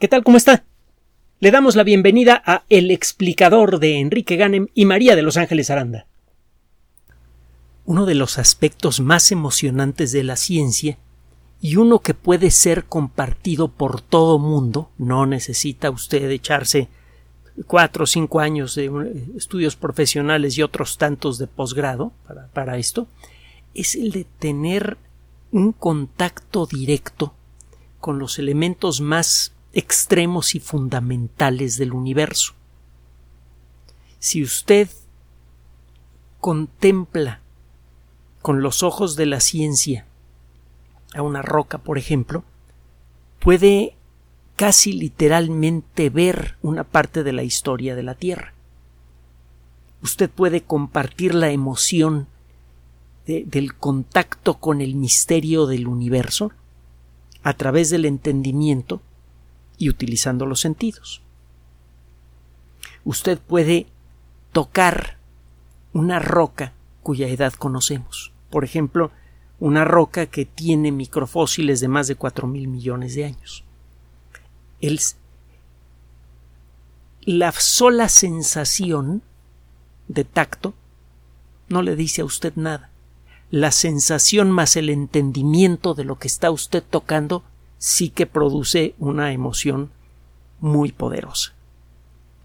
¿Qué tal? ¿Cómo está? Le damos la bienvenida a El explicador de Enrique Ganem y María de Los Ángeles Aranda. Uno de los aspectos más emocionantes de la ciencia y uno que puede ser compartido por todo mundo, no necesita usted echarse cuatro o cinco años de estudios profesionales y otros tantos de posgrado para, para esto, es el de tener un contacto directo con los elementos más extremos y fundamentales del universo. Si usted contempla con los ojos de la ciencia a una roca, por ejemplo, puede casi literalmente ver una parte de la historia de la Tierra. Usted puede compartir la emoción del contacto con el misterio del universo a través del entendimiento y utilizando los sentidos. Usted puede tocar una roca cuya edad conocemos. Por ejemplo, una roca que tiene microfósiles de más de cuatro mil millones de años. El, la sola sensación de tacto no le dice a usted nada. La sensación más el entendimiento de lo que está usted tocando sí que produce una emoción muy poderosa.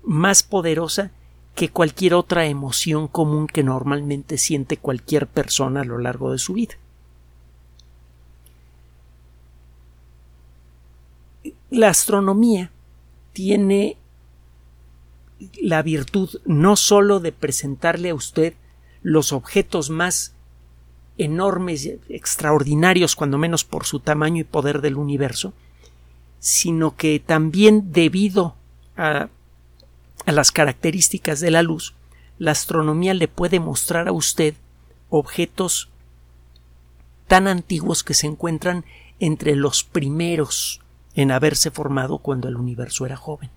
Más poderosa que cualquier otra emoción común que normalmente siente cualquier persona a lo largo de su vida. La astronomía tiene la virtud no sólo de presentarle a usted los objetos más enormes, extraordinarios, cuando menos por su tamaño y poder del universo, sino que también debido a, a las características de la luz, la astronomía le puede mostrar a usted objetos tan antiguos que se encuentran entre los primeros en haberse formado cuando el universo era joven.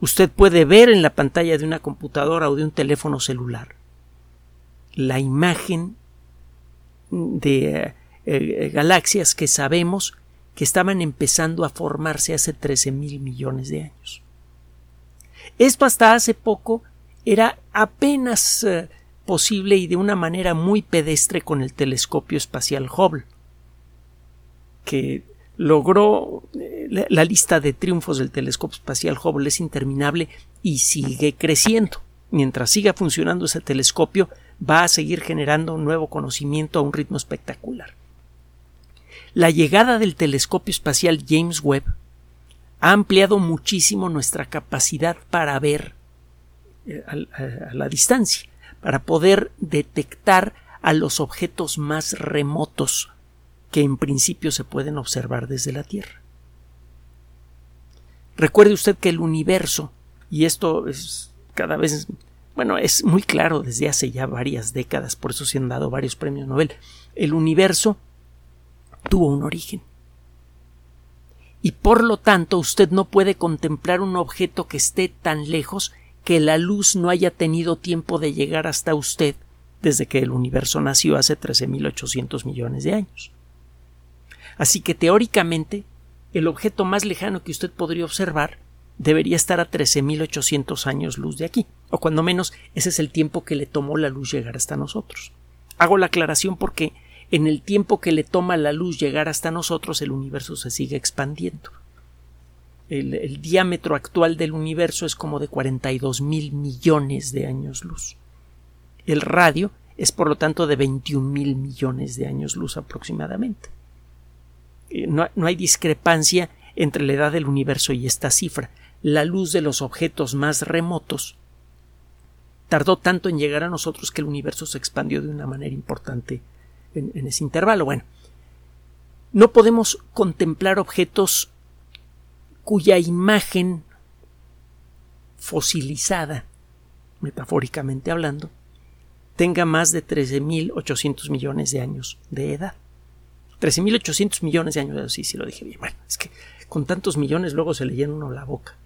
Usted puede ver en la pantalla de una computadora o de un teléfono celular la imagen de eh, eh, galaxias que sabemos que estaban empezando a formarse hace 13 mil millones de años. Esto hasta hace poco era apenas eh, posible y de una manera muy pedestre con el telescopio espacial Hubble, que logró la, la lista de triunfos del telescopio espacial Hubble es interminable y sigue creciendo. Mientras siga funcionando ese telescopio, va a seguir generando un nuevo conocimiento a un ritmo espectacular. La llegada del telescopio espacial James Webb ha ampliado muchísimo nuestra capacidad para ver eh, a, la distancia, para poder detectar a los objetos más remotos que en principio se pueden observar desde la Tierra. Recuerde usted que el universo, y esto es cada vez bueno, es muy claro desde hace ya varias décadas, por eso se han dado varios premios Nobel. El universo tuvo un origen. Y por lo tanto usted no puede contemplar un objeto que esté tan lejos que la luz no haya tenido tiempo de llegar hasta usted desde que el universo nació hace 13.800 millones de años. Así que teóricamente el objeto más lejano que usted podría observar debería estar a 13.800 años luz de aquí, o cuando menos ese es el tiempo que le tomó la luz llegar hasta nosotros. Hago la aclaración porque en el tiempo que le toma la luz llegar hasta nosotros el universo se sigue expandiendo. El, diámetro actual del universo es como de 42 mil millones de años luz. El radio es por lo tanto de 21 mil millones de años luz aproximadamente. Eh, no hay discrepancia entre la edad del universo y esta cifra la luz de los objetos más remotos tardó tanto en llegar a nosotros que el universo se expandió de una manera importante en, ese intervalo. Bueno, no podemos contemplar objetos cuya imagen fosilizada, metafóricamente hablando, tenga más de 13.800 millones de años de edad. 13.800 millones de años, sí, sí lo dije bien. Bueno, es que con tantos millones luego se le llena uno la boca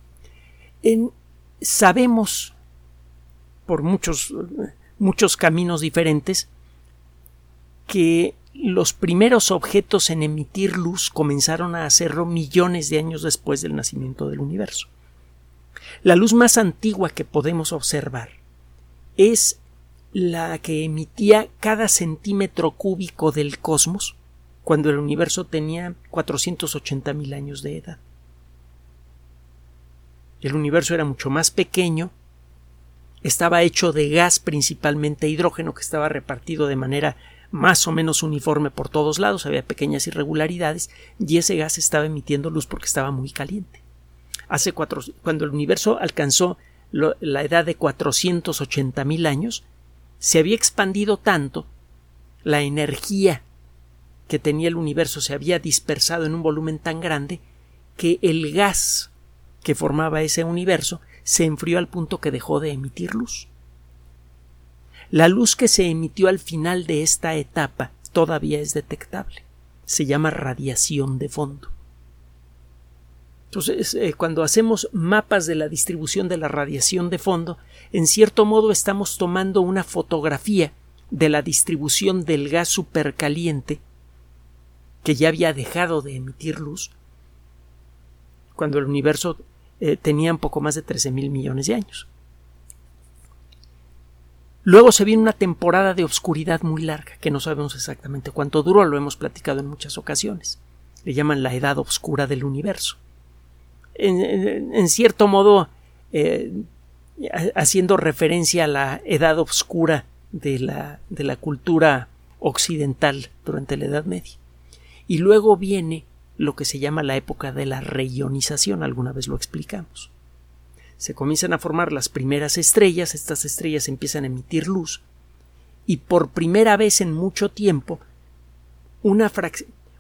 sabemos por muchos, muchos caminos diferentes que los primeros objetos en emitir luz comenzaron a hacerlo millones de años después del nacimiento del universo. La luz más antigua que podemos observar es la que emitía cada centímetro cúbico del cosmos cuando el universo tenía 480 mil años de edad. El universo era mucho más pequeño, estaba hecho de gas principalmente hidrógeno que estaba repartido de manera más o menos uniforme por todos lados, había pequeñas irregularidades y ese gas estaba emitiendo luz porque estaba muy caliente. Hace cuatro, cuando el universo alcanzó la edad de 480 mil años, se había expandido tanto, la energía que tenía el universo se había dispersado en un volumen tan grande que el gas que formaba ese universo se enfrió al punto que dejó de emitir luz. La luz que se emitió al final de esta etapa todavía es detectable. Se llama radiación de fondo. Entonces, eh, cuando hacemos mapas de la distribución de la radiación de fondo, en cierto modo estamos tomando una fotografía de la distribución del gas supercaliente que ya había dejado de emitir luz cuando el universo eh, tenía un poco más de 13 mil millones de años. Luego se viene una temporada de oscuridad muy larga, que no sabemos exactamente cuánto duró, lo hemos platicado en muchas ocasiones. Le llaman la edad oscura del universo. En, cierto modo, eh, haciendo referencia a la edad oscura de la, de la cultura occidental durante la Edad Media. Y luego viene lo que se llama la época de la reionización, alguna vez lo explicamos. Se comienzan a formar las primeras estrellas, estas estrellas empiezan a emitir luz, y por primera vez en mucho tiempo, una,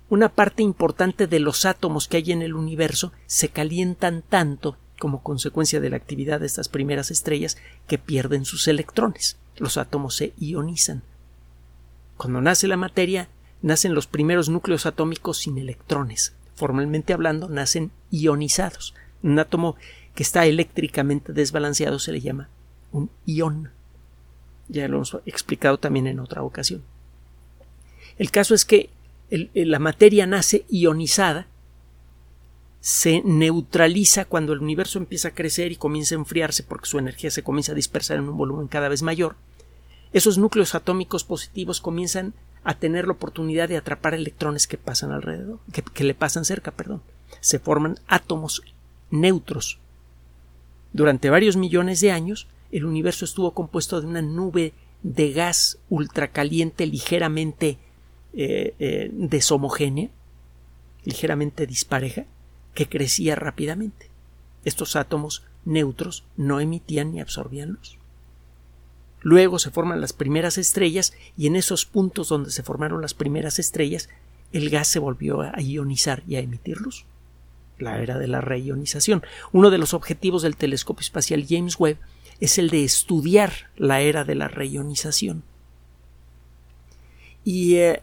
una parte importante de los átomos que hay en el universo se calientan tanto como consecuencia de la actividad de estas primeras estrellas que pierden sus electrones. Los átomos se ionizan. Cuando nace la materia, nacen los primeros núcleos atómicos sin electrones. Formalmente hablando, nacen ionizados. Un átomo que está eléctricamente desbalanceado se le llama un ión. Ya lo hemos explicado también en otra ocasión. El caso es que la materia nace ionizada, se neutraliza cuando el universo empieza a crecer y comienza a enfriarse porque su energía se comienza a dispersar en un volumen cada vez mayor. Esos núcleos atómicos positivos comienzan a tener la oportunidad de atrapar electrones que pasan alrededor, que, le pasan cerca, perdón. Se forman átomos neutros. Durante varios millones de años, el universo estuvo compuesto de una nube de gas ultracaliente ligeramente eh, eh, deshomogénea, ligeramente dispareja, que crecía rápidamente. Estos átomos neutros no emitían ni absorbían luz. Luego se forman las primeras estrellas y en esos puntos donde se formaron las primeras estrellas el gas se volvió a ionizar y a emitir luz. La era de la reionización. Uno de los objetivos del telescopio espacial James Webb es el de estudiar la era de la reionización. Y eh,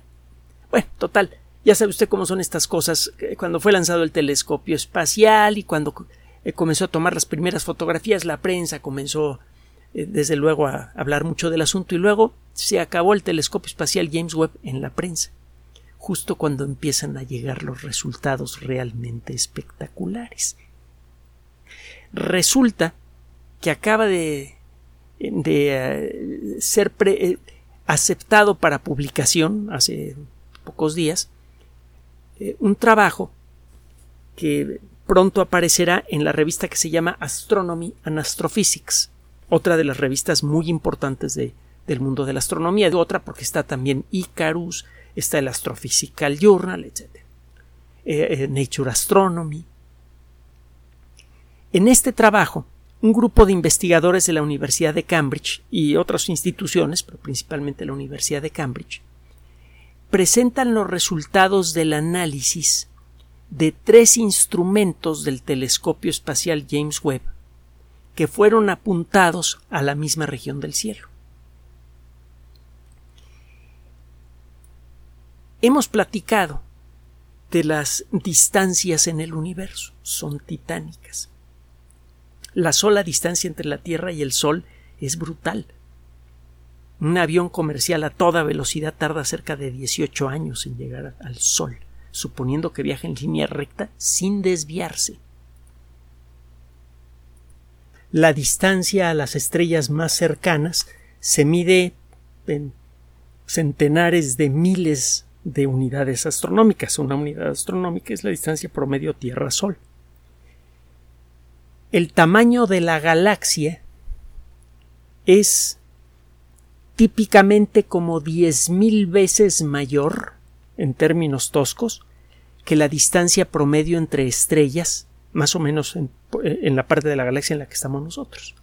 bueno, total, ya sabe usted cómo son estas cosas. Cuando fue lanzado el telescopio espacial y cuando eh, comenzó a tomar las primeras fotografías, la prensa comenzó eh, desde luego a hablar mucho del asunto y luego se acabó el telescopio espacial James Webb en la prensa, justo cuando empiezan a llegar los resultados realmente espectaculares. Resulta que acaba de, de eh, ser eh, aceptado para publicación hace pocos días un trabajo que pronto aparecerá en la revista que se llama Astronomy and Astrophysics otra de las revistas muy importantes de, del mundo de la astronomía, de otra porque está también Icarus, está el Astrophysical Journal, etc. Eh, eh, Nature Astronomy. En este trabajo, un grupo de investigadores de la Universidad de Cambridge y otras instituciones, pero principalmente la Universidad de Cambridge, presentan los resultados del análisis de tres instrumentos del telescopio espacial James Webb que fueron apuntados a la misma región del cielo. Hemos platicado de las distancias en el universo, son titánicas. La sola distancia entre la Tierra y el Sol es brutal. Un avión comercial a toda velocidad tarda cerca de 18 años en llegar al Sol, suponiendo que viaja en línea recta sin desviarse. La distancia a las estrellas más cercanas se mide en centenares de miles de unidades astronómicas. Una unidad astronómica es la distancia promedio Tierra-Sol. El tamaño de la galaxia es típicamente como 10.000 veces mayor, en términos toscos, que la distancia promedio entre estrellas, más o menos en, en la parte de la galaxia en la que estamos nosotros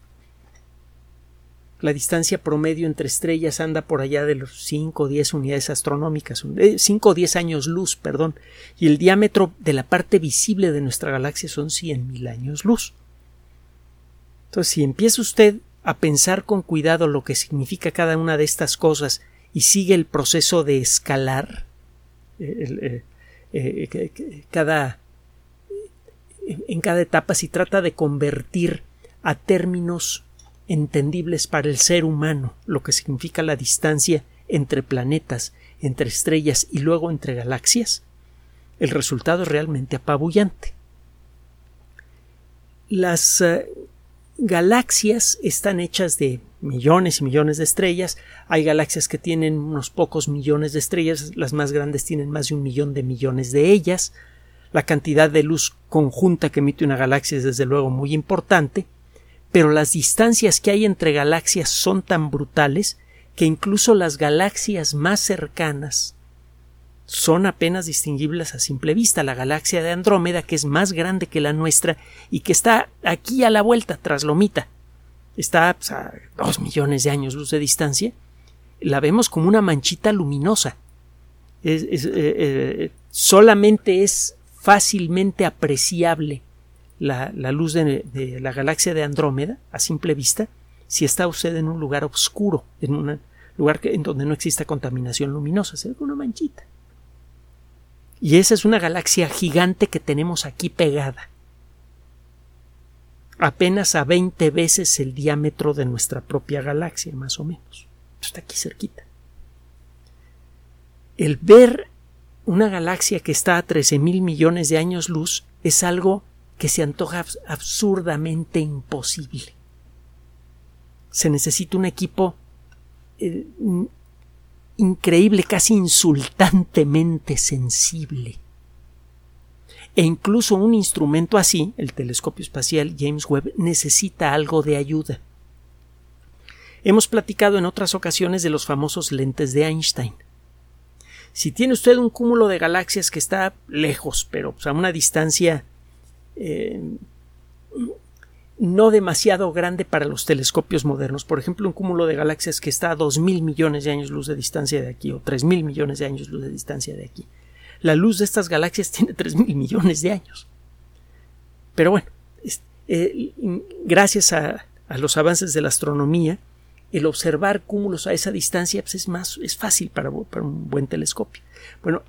la distancia promedio entre estrellas anda por allá de los 5 o 10 unidades astronómicas, 5 eh, o 10 años luz, perdón, y el diámetro de la parte visible de nuestra galaxia son 100.000 años luz. Entonces, si empieza usted a pensar con cuidado lo que significa cada una de estas cosas y sigue el proceso de escalar, eh, eh, cada, en cada etapa, si trata de convertir a términos entendibles para el ser humano, lo que significa la distancia entre planetas, entre estrellas y luego entre galaxias, el resultado es realmente apabullante. Las eh, galaxias están hechas de millones y millones de estrellas. Hay galaxias que tienen unos pocos millones de estrellas, las más grandes tienen más de un millón de millones de ellas. La cantidad de luz conjunta que emite una galaxia es desde luego muy importante, pero las distancias que hay entre galaxias son tan brutales que incluso las galaxias más cercanas son apenas distinguibles a simple vista. La galaxia de Andrómeda, que es más grande que la nuestra y que está aquí a la vuelta, tras Lomita, está a dos millones de años luz de distancia, la vemos como una manchita luminosa. Eh, eh, solamente es fácilmente apreciable la, luz de, la galaxia de Andrómeda a simple vista si está usted en un lugar oscuro, en un lugar en donde no exista contaminación luminosa, se ve una manchita. Y esa es una galaxia gigante que tenemos aquí pegada, apenas a 20 veces el diámetro de nuestra propia galaxia, más o menos. Está aquí cerquita. El ver una galaxia que está a 13 mil millones de años luz es algo que se antoja absurdamente imposible. Se necesita un equipo eh, increíble, casi insultantemente sensible. E incluso un instrumento así, el telescopio espacial James Webb, necesita algo de ayuda. Hemos platicado en otras ocasiones de los famosos lentes de Einstein. Si tiene usted un cúmulo de galaxias que está lejos, pero a una distancia eh, no demasiado grande para los telescopios modernos. Por ejemplo, un cúmulo de galaxias que está a dos mil millones de años luz de distancia de aquí o tres mil millones de años luz de distancia de aquí. La luz de estas galaxias tiene tres mil millones de años. Pero bueno, eh, gracias a, los avances de la astronomía, el observar cúmulos a esa distancia pues, es más es fácil para, un buen telescopio. Bueno,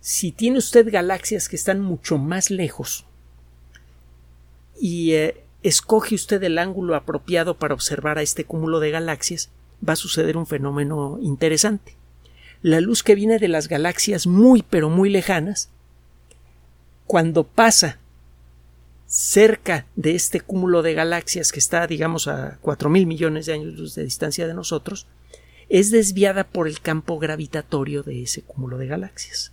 si tiene usted galaxias que están mucho más lejos y eh, escoge usted el ángulo apropiado para observar a este cúmulo de galaxias, va a suceder un fenómeno interesante. La luz que viene de las galaxias muy pero muy lejanas, cuando pasa cerca de este cúmulo de galaxias que está, digamos, a cuatro mil millones de años de distancia de nosotros, es desviada por el campo gravitatorio de ese cúmulo de galaxias.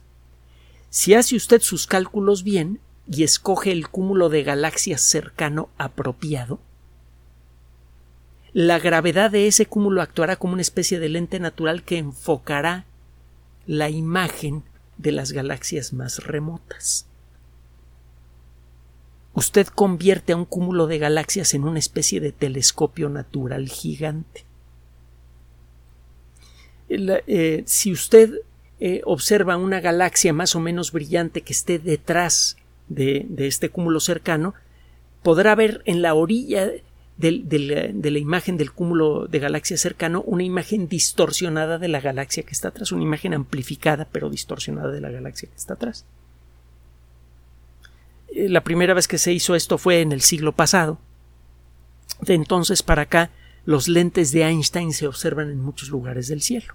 Si hace usted sus cálculos bien, y escoge el cúmulo de galaxias cercano apropiado, la gravedad de ese cúmulo actuará como una especie de lente natural que enfocará la imagen de las galaxias más remotas. Usted convierte a un cúmulo de galaxias en una especie de telescopio natural gigante. Eh, si usted eh, observa una galaxia más o menos brillante que esté detrás de, este cúmulo cercano, podrá ver en la orilla de la imagen del cúmulo de galaxia cercano una imagen distorsionada de la galaxia que está atrás, una imagen amplificada pero distorsionada de la galaxia que está atrás. La primera vez que se hizo esto fue en el siglo pasado. De entonces para acá los lentes de Einstein se observan en muchos lugares del cielo.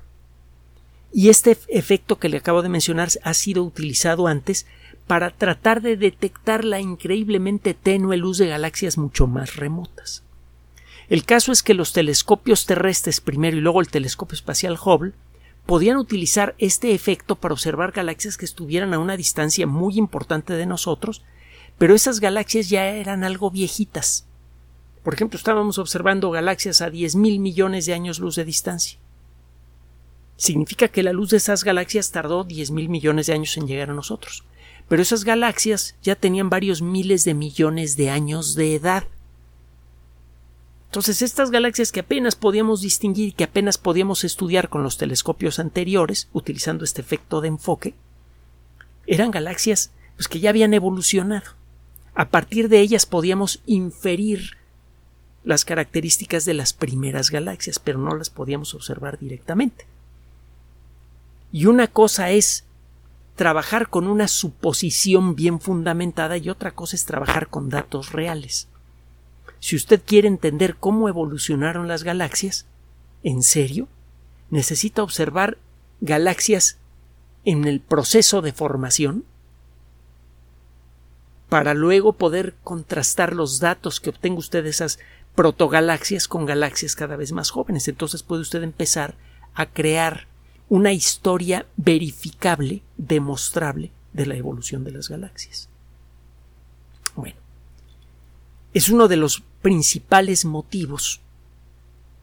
Y este efecto que le acabo de mencionar ha sido utilizado antes para tratar de detectar la increíblemente tenue luz de galaxias mucho más remotas. El caso es que los telescopios terrestres primero y luego el telescopio espacial Hubble podían utilizar este efecto para observar galaxias que estuvieran a una distancia muy importante de nosotros, pero esas galaxias ya eran algo viejitas. Por ejemplo, estábamos observando galaxias a diez mil millones de años luz de distancia. Significa que la luz de esas galaxias tardó diez mil millones de años en llegar a nosotros. Pero esas galaxias ya tenían varios miles de millones de años de edad. Entonces, estas galaxias que apenas podíamos distinguir y que apenas podíamos estudiar con los telescopios anteriores, utilizando este efecto de enfoque, eran galaxias pues, que ya habían evolucionado. A partir de ellas podíamos inferir las características de las primeras galaxias, pero no las podíamos observar directamente. Y una cosa es trabajar con una suposición bien fundamentada y otra cosa es trabajar con datos reales. Si usted quiere entender cómo evolucionaron las galaxias, en serio, necesita observar galaxias en el proceso de formación para luego poder contrastar los datos que obtenga usted de esas protogalaxias con galaxias cada vez más jóvenes. Entonces puede usted empezar a crear una historia verificable, demostrable de la evolución de las galaxias. Bueno, es uno de los principales motivos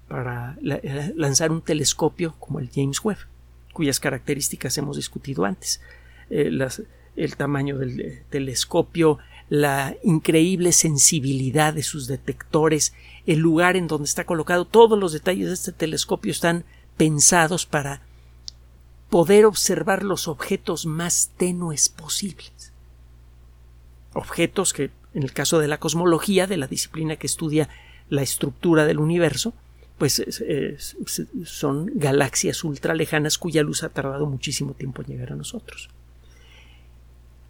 para eh, lanzar un telescopio como el James Webb, cuyas características hemos discutido antes. Eh, el tamaño del eh, telescopio, la increíble sensibilidad de sus detectores, el lugar en donde está colocado, todos los detalles de este telescopio están pensados para poder observar los objetos más tenues posibles. Objetos que, en el caso de la cosmología, de la disciplina que estudia la estructura del universo, pues son galaxias ultra lejanas cuya luz ha tardado muchísimo tiempo en llegar a nosotros.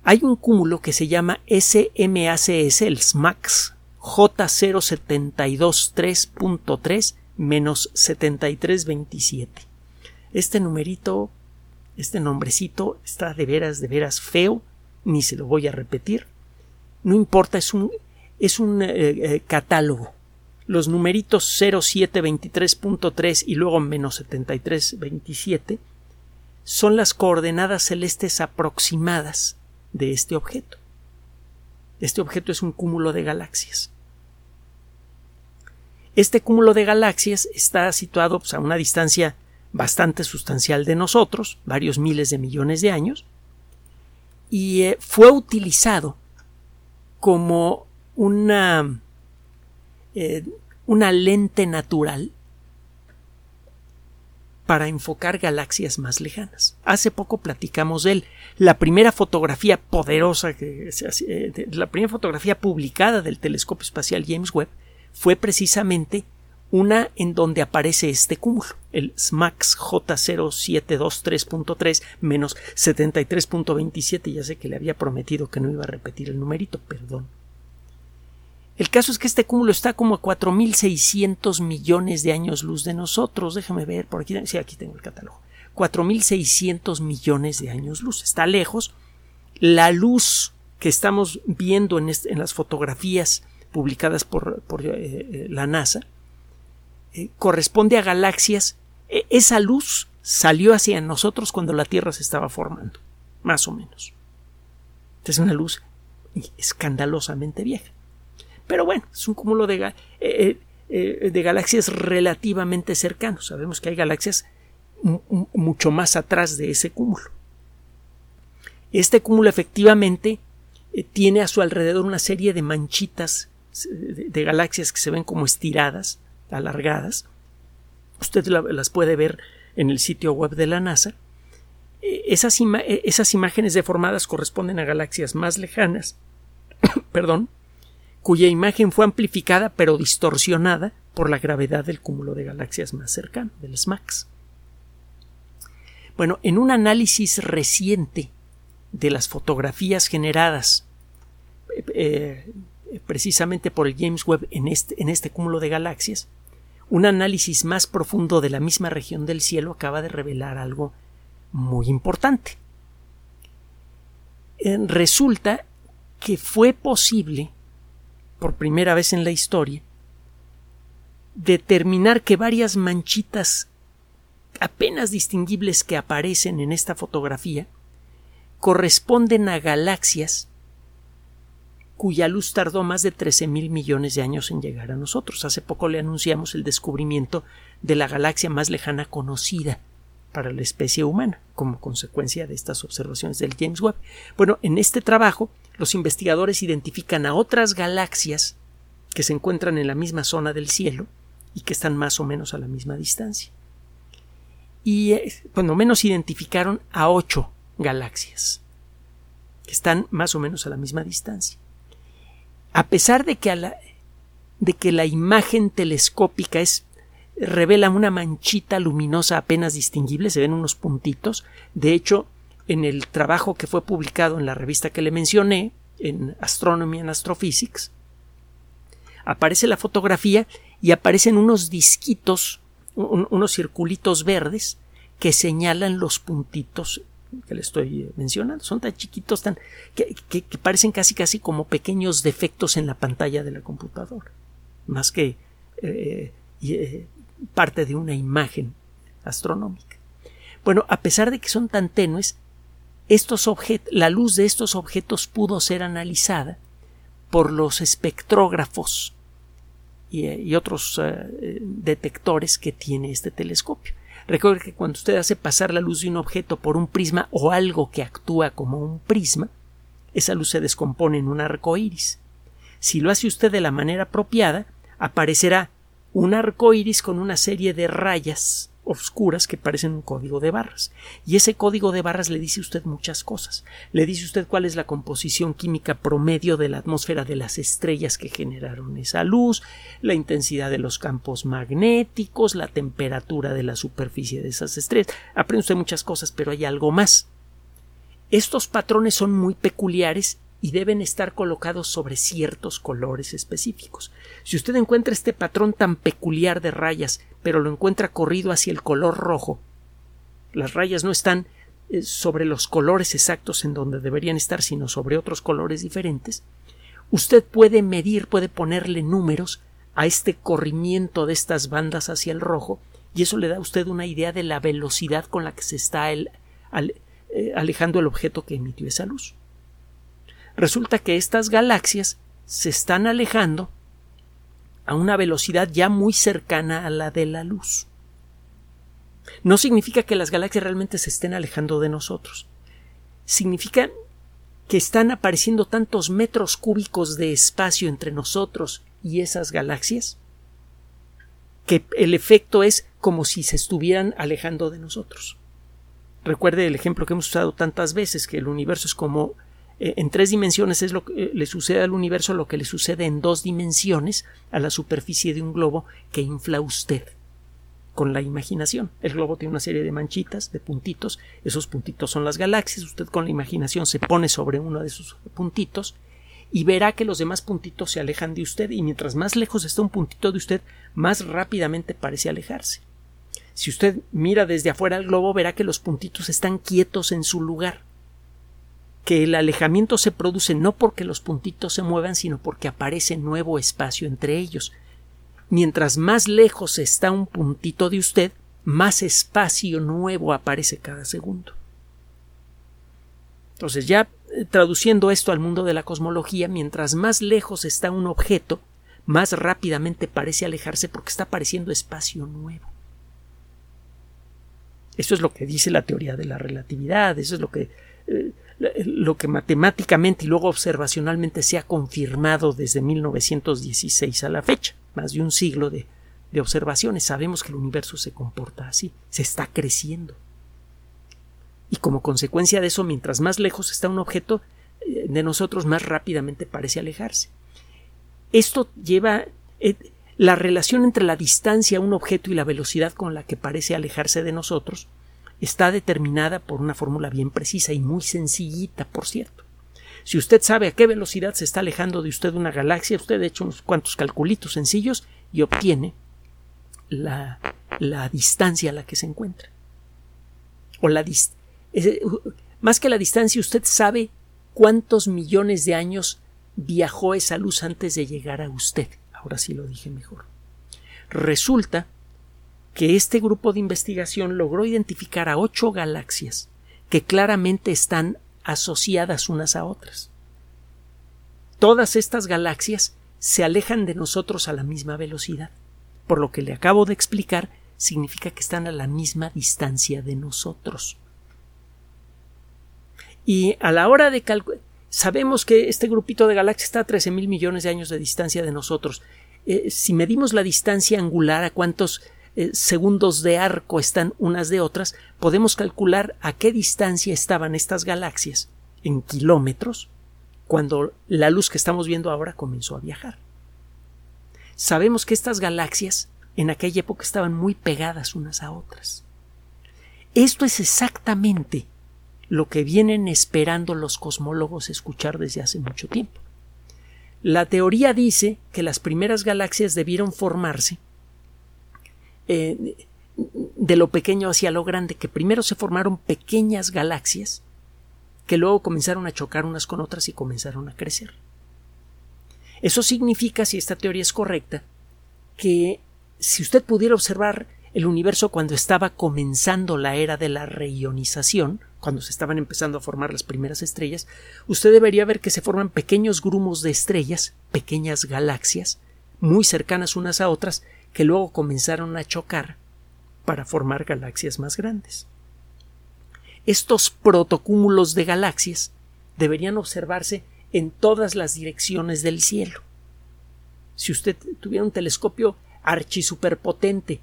Hay un cúmulo que se llama SMACS, el SMAX, J0723.3 menos 7327. Este numerito este nombrecito está de veras, de veras feo, ni se lo voy a repetir. No importa, es un, es un eh, eh, catálogo. Los numeritos 0723.3 y luego menos 7327 son las coordenadas celestes aproximadas de este objeto. Este objeto es un cúmulo de galaxias. Este cúmulo de galaxias está situado pues, a una distancia bastante sustancial de nosotros, varios miles de millones de años, y eh, fue utilizado como una, eh, una lente natural para enfocar galaxias más lejanas. Hace poco platicamos de él. La primera fotografía poderosa, que, eh, la primera fotografía publicada del telescopio espacial James Webb fue precisamente una en donde aparece este cúmulo, el SMAX J0723.3 menos 73.27. Ya sé que le había prometido que no iba a repetir el numerito, perdón. El caso es que este cúmulo está como a 4.600 millones de años luz de nosotros. Déjame ver, por aquí, sí, aquí tengo el catálogo. 4.600 millones de años luz. Está lejos. La luz que estamos viendo en, las fotografías publicadas por, eh, eh, la NASA eh, corresponde a galaxias, e, esa luz salió hacia nosotros cuando la Tierra se estaba formando, más o menos. Es una luz escandalosamente vieja. Pero bueno, es un cúmulo de, eh, eh, de galaxias relativamente cercanos. Sabemos que hay galaxias mucho más atrás de ese cúmulo. Este cúmulo efectivamente tiene a su alrededor una serie de manchitas de galaxias que se ven como estiradas alargadas. Usted las puede ver en el sitio web de la NASA. E, e, esas imágenes deformadas corresponden a galaxias más lejanas, perdón, cuya imagen fue amplificada pero distorsionada por la gravedad del cúmulo de galaxias más cercano, del SMAX. Bueno, en un análisis reciente de las fotografías generadas eh, precisamente por el James Webb en este, en este cúmulo de galaxias, un análisis más profundo de la misma región del cielo acaba de revelar algo muy importante. Eh, resulta que fue posible, por primera vez en la historia, determinar que varias manchitas apenas distinguibles que aparecen en esta fotografía corresponden a galaxias cuya luz tardó más de 13 mil millones de años en llegar a nosotros. Hace poco le anunciamos el descubrimiento de la galaxia más lejana conocida para la especie humana, como consecuencia de estas observaciones del James Webb. Bueno, en este trabajo, los investigadores identifican a otras galaxias que se encuentran en la misma zona del cielo y que están más o menos a la misma distancia. Y, eh, bueno, menos identificaron a ocho galaxias que están más o menos a la misma distancia a pesar de que, la, de que la imagen telescópica es revela una manchita luminosa apenas distinguible, se ven unos puntitos. De hecho, en el trabajo que fue publicado en la revista que le mencioné, en Astronomy and Astrophysics, aparece la fotografía y aparecen unos disquitos, unos circulitos verdes que señalan los puntitos que le estoy mencionando. Son tan chiquitos, tan que, parecen casi casi como pequeños defectos en la pantalla de la computadora, más que eh, eh, parte de una imagen astronómica. Bueno, a pesar de que son tan tenues, la luz de estos objetos pudo ser analizada por los espectrógrafos y, otros detectores que tiene este telescopio. Recuerde que cuando usted hace pasar la luz de un objeto por un prisma o algo que actúa como un prisma, esa luz se descompone en un arco iris. Si lo hace usted de la manera apropiada, aparecerá un arco iris con una serie de rayas oscuras que parecen un código de barras. Y ese código de barras le dice a usted muchas cosas. Le dice usted cuál es la composición química promedio de la atmósfera de las estrellas que generaron esa luz, la intensidad de los campos magnéticos, la temperatura de la superficie de esas estrellas. Aprende usted muchas cosas, pero hay algo más. Estos patrones son muy peculiares y deben estar colocados sobre ciertos colores específicos. Si usted encuentra este patrón tan peculiar de rayas, pero lo encuentra corrido hacia el color rojo, las rayas no están eh, sobre los colores exactos en donde deberían estar, sino sobre otros colores diferentes, usted puede medir, puede ponerle números a este corrimiento de estas bandas hacia el rojo, y eso le da a usted una idea de la velocidad con la que se está eh, alejando el objeto que emitió esa luz resulta que estas galaxias se están alejando a una velocidad ya muy cercana a la de la luz. No significa que las galaxias realmente se estén alejando de nosotros. Significa que están apareciendo tantos metros cúbicos de espacio entre nosotros y esas galaxias que el efecto es como si se estuvieran alejando de nosotros. Recuerde el ejemplo que hemos usado tantas veces, que el universo es como en tres dimensiones es lo que eh, le sucede al universo lo que le sucede en dos dimensiones a la superficie de un globo que infla usted con la imaginación. El globo tiene una serie de manchitas, de puntitos, esos puntitos son las galaxias, usted con la imaginación se pone sobre uno de esos puntitos y verá que los demás puntitos se alejan de usted y mientras más lejos está un puntito de usted, más rápidamente parece alejarse. Si usted mira desde afuera el globo, verá que los puntitos están quietos en su lugar que el alejamiento se produce no porque los puntitos se muevan, sino porque aparece nuevo espacio entre ellos. Mientras más lejos está un puntito de usted, más espacio nuevo aparece cada segundo. Entonces, ya eh, traduciendo esto al mundo de la cosmología, mientras más lejos está un objeto, más rápidamente parece alejarse porque está apareciendo espacio nuevo. Eso es lo que dice la teoría de la relatividad, eso es lo que eh, lo que matemáticamente y luego observacionalmente se ha confirmado desde 1916 a la fecha, más de un siglo de, observaciones. Sabemos que el universo se comporta así, se está creciendo. Y como consecuencia de eso, mientras más lejos está un objeto eh, de nosotros, más rápidamente parece alejarse. Esto lleva eh, la relación entre la distancia a un objeto y la velocidad con la que parece alejarse de nosotros está determinada por una fórmula bien precisa y muy sencillita, por cierto. Si usted sabe a qué velocidad se está alejando de usted una galaxia, usted echa unos cuantos calculitos sencillos y obtiene la, la distancia a la que se encuentra. O la más que la distancia, usted sabe cuántos millones de años viajó esa luz antes de llegar a usted. Ahora sí lo dije mejor. Resulta que este grupo de investigación logró identificar a ocho galaxias que claramente están asociadas unas a otras. Todas estas galaxias se alejan de nosotros a la misma velocidad. Por lo que le acabo de explicar, significa que están a la misma distancia de nosotros. Y a la hora de calcular, sabemos que este grupito de galaxias está a 13 mil millones de años de distancia de nosotros. Eh, si medimos la distancia angular a cuántos eh, segundos de arco están unas de otras, podemos calcular a qué distancia estaban estas galaxias en kilómetros cuando la luz que estamos viendo ahora comenzó a viajar. Sabemos que estas galaxias en aquella época estaban muy pegadas unas a otras. Esto es exactamente lo que vienen esperando los cosmólogos escuchar desde hace mucho tiempo. La teoría dice que las primeras galaxias debieron formarse eh, de lo pequeño hacia lo grande, que primero se formaron pequeñas galaxias que luego comenzaron a chocar unas con otras y comenzaron a crecer. Eso significa, si esta teoría es correcta, que si usted pudiera observar el universo cuando estaba comenzando la era de la reionización, cuando se estaban empezando a formar las primeras estrellas, usted debería ver que se forman pequeños grumos de estrellas, pequeñas galaxias, muy cercanas unas a otras, que luego comenzaron a chocar para formar galaxias más grandes. Estos protocúmulos de galaxias deberían observarse en todas las direcciones del cielo. Si usted tuviera un telescopio archisuperpotente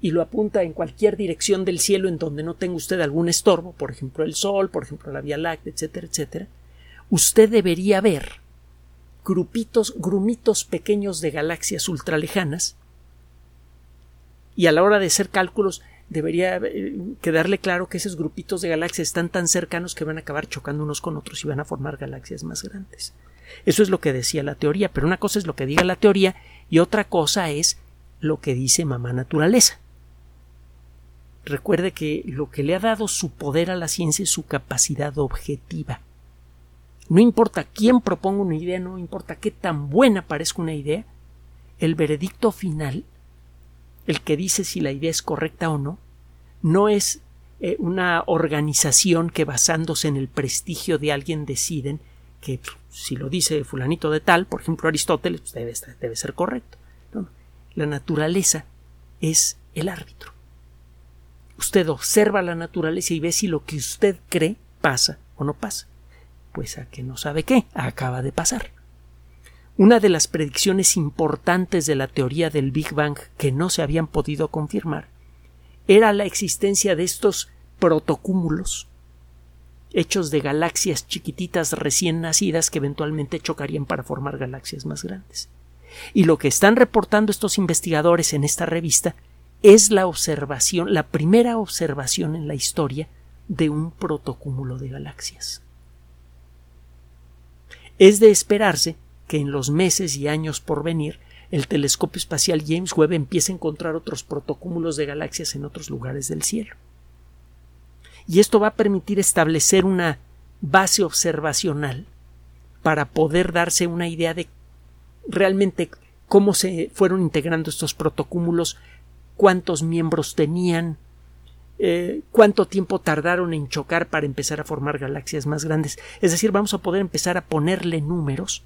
y lo apunta en cualquier dirección del cielo en donde no tenga usted algún estorbo, por ejemplo el Sol, por ejemplo la Vía Láctea, etcétera, etcétera, usted debería ver grupitos, grumitos pequeños de galaxias ultralejanas y a la hora de hacer cálculos debería eh, quedarle claro que esos grupitos de galaxias están tan cercanos que van a acabar chocando unos con otros y van a formar galaxias más grandes. Eso es lo que decía la teoría, pero una cosa es lo que diga la teoría y otra cosa es lo que dice mamá naturaleza. Recuerde que lo que le ha dado su poder a la ciencia es su capacidad objetiva. No importa quién proponga una idea, no importa qué tan buena parezca una idea, el veredicto final el que dice si la idea es correcta o no, no es eh, una organización que basándose en el prestigio de alguien deciden que pues, si lo dice fulanito de tal, por ejemplo Aristóteles, pues, debe, debe, ser correcto. La naturaleza es el árbitro. Usted observa la naturaleza y ve si lo que usted cree pasa o no pasa. Pues a que no sabe qué, acaba de pasar. Una de las predicciones importantes de la teoría del Big Bang que no se habían podido confirmar era la existencia de estos protocúmulos hechos de galaxias chiquititas recién nacidas que eventualmente chocarían para formar galaxias más grandes. Y lo que están reportando estos investigadores en esta revista es la observación, la primera observación en la historia de un protocúmulo de galaxias. Es de esperarse que en los meses y años por venir el telescopio espacial James Webb empiece a encontrar otros protocúmulos de galaxias en otros lugares del cielo. Y esto va a permitir establecer una base observacional para poder darse una idea de realmente cómo se fueron integrando estos protocúmulos, cuántos miembros tenían, eh, cuánto tiempo tardaron en chocar para empezar a formar galaxias más grandes. Es decir, vamos a poder empezar a ponerle números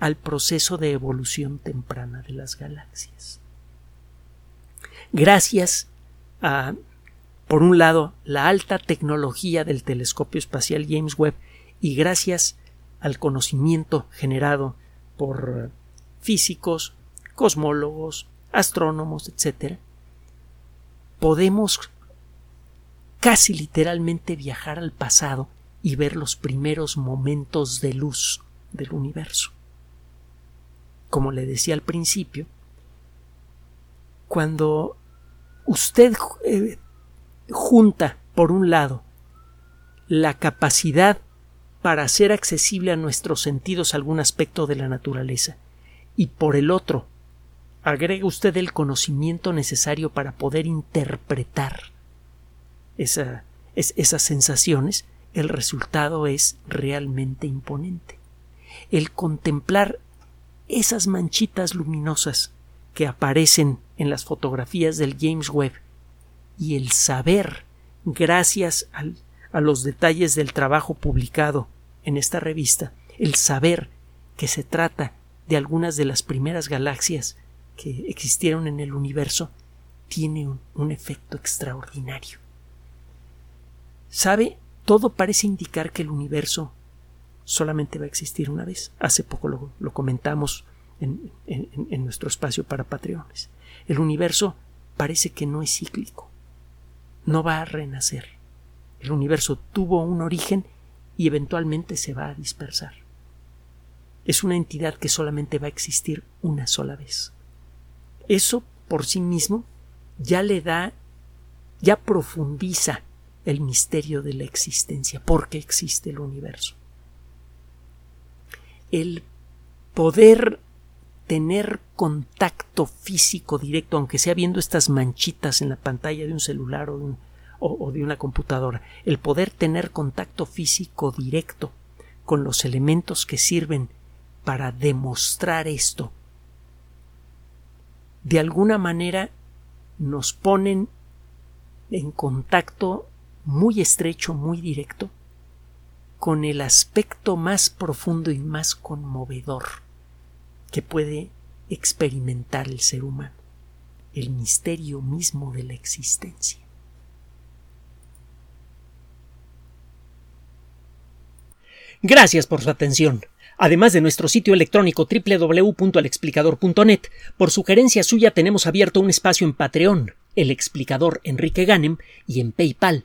al proceso de evolución temprana de las galaxias. Gracias a, por un lado, la alta tecnología del telescopio espacial James Webb y gracias al conocimiento generado por físicos, cosmólogos, astrónomos, etc., podemos casi literalmente viajar al pasado y ver los primeros momentos de luz del universo como le decía al principio, cuando usted eh, junta, por un lado, la capacidad para hacer accesible a nuestros sentidos algún aspecto de la naturaleza y por el otro, agrega usted el conocimiento necesario para poder interpretar esas sensaciones, el resultado es realmente imponente. El contemplar esas manchitas luminosas que aparecen en las fotografías del James Webb y el saber, gracias a los detalles del trabajo publicado en esta revista, el saber que se trata de algunas de las primeras galaxias que existieron en el universo, tiene un, efecto extraordinario. ¿Sabe? Todo parece indicar que el universo solamente va a existir una vez. Hace poco lo, comentamos en, en, nuestro espacio para Patreones. El universo parece que no es cíclico, no va a renacer. El universo tuvo un origen y eventualmente se va a dispersar. Es una entidad que solamente va a existir una sola vez. Eso por sí mismo ya le da, ya profundiza el misterio de la existencia, por qué existe el universo. El poder tener contacto físico directo, aunque sea viendo estas manchitas en la pantalla de un celular o de, una computadora, el poder tener contacto físico directo con los elementos que sirven para demostrar esto, de alguna manera nos ponen en contacto muy estrecho, muy directo, con el aspecto más profundo y más conmovedor que puede experimentar el ser humano, el misterio mismo de la existencia. Gracias por su atención. Además de nuestro sitio electrónico www.alexplicador.net, por sugerencia suya tenemos abierto un espacio en Patreon, el explicador Enrique Ganem, y en PayPal,